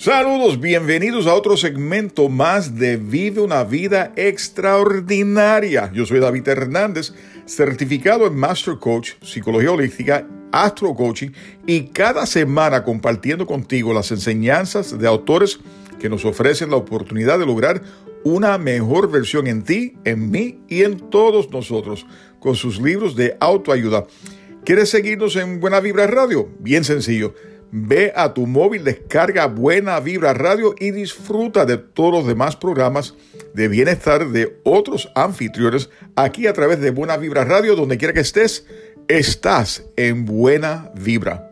Saludos, bienvenidos a otro segmento más de Vive una vida extraordinaria. Yo soy David Hernández, certificado en Master Coach, Psicología Holística, Astro Coaching y cada semana compartiendo contigo las enseñanzas de autores que nos ofrecen la oportunidad de lograr una mejor versión en ti, en mí y en todos nosotros con sus libros de autoayuda. ¿Quieres seguirnos en Buena Vibra Radio? Bien sencillo Ve a tu móvil, descarga Buena Vibra Radio y disfruta de todos los demás programas de bienestar de otros anfitriones aquí a través de Buena Vibra Radio, donde quiera que estés, estás en Buena Vibra.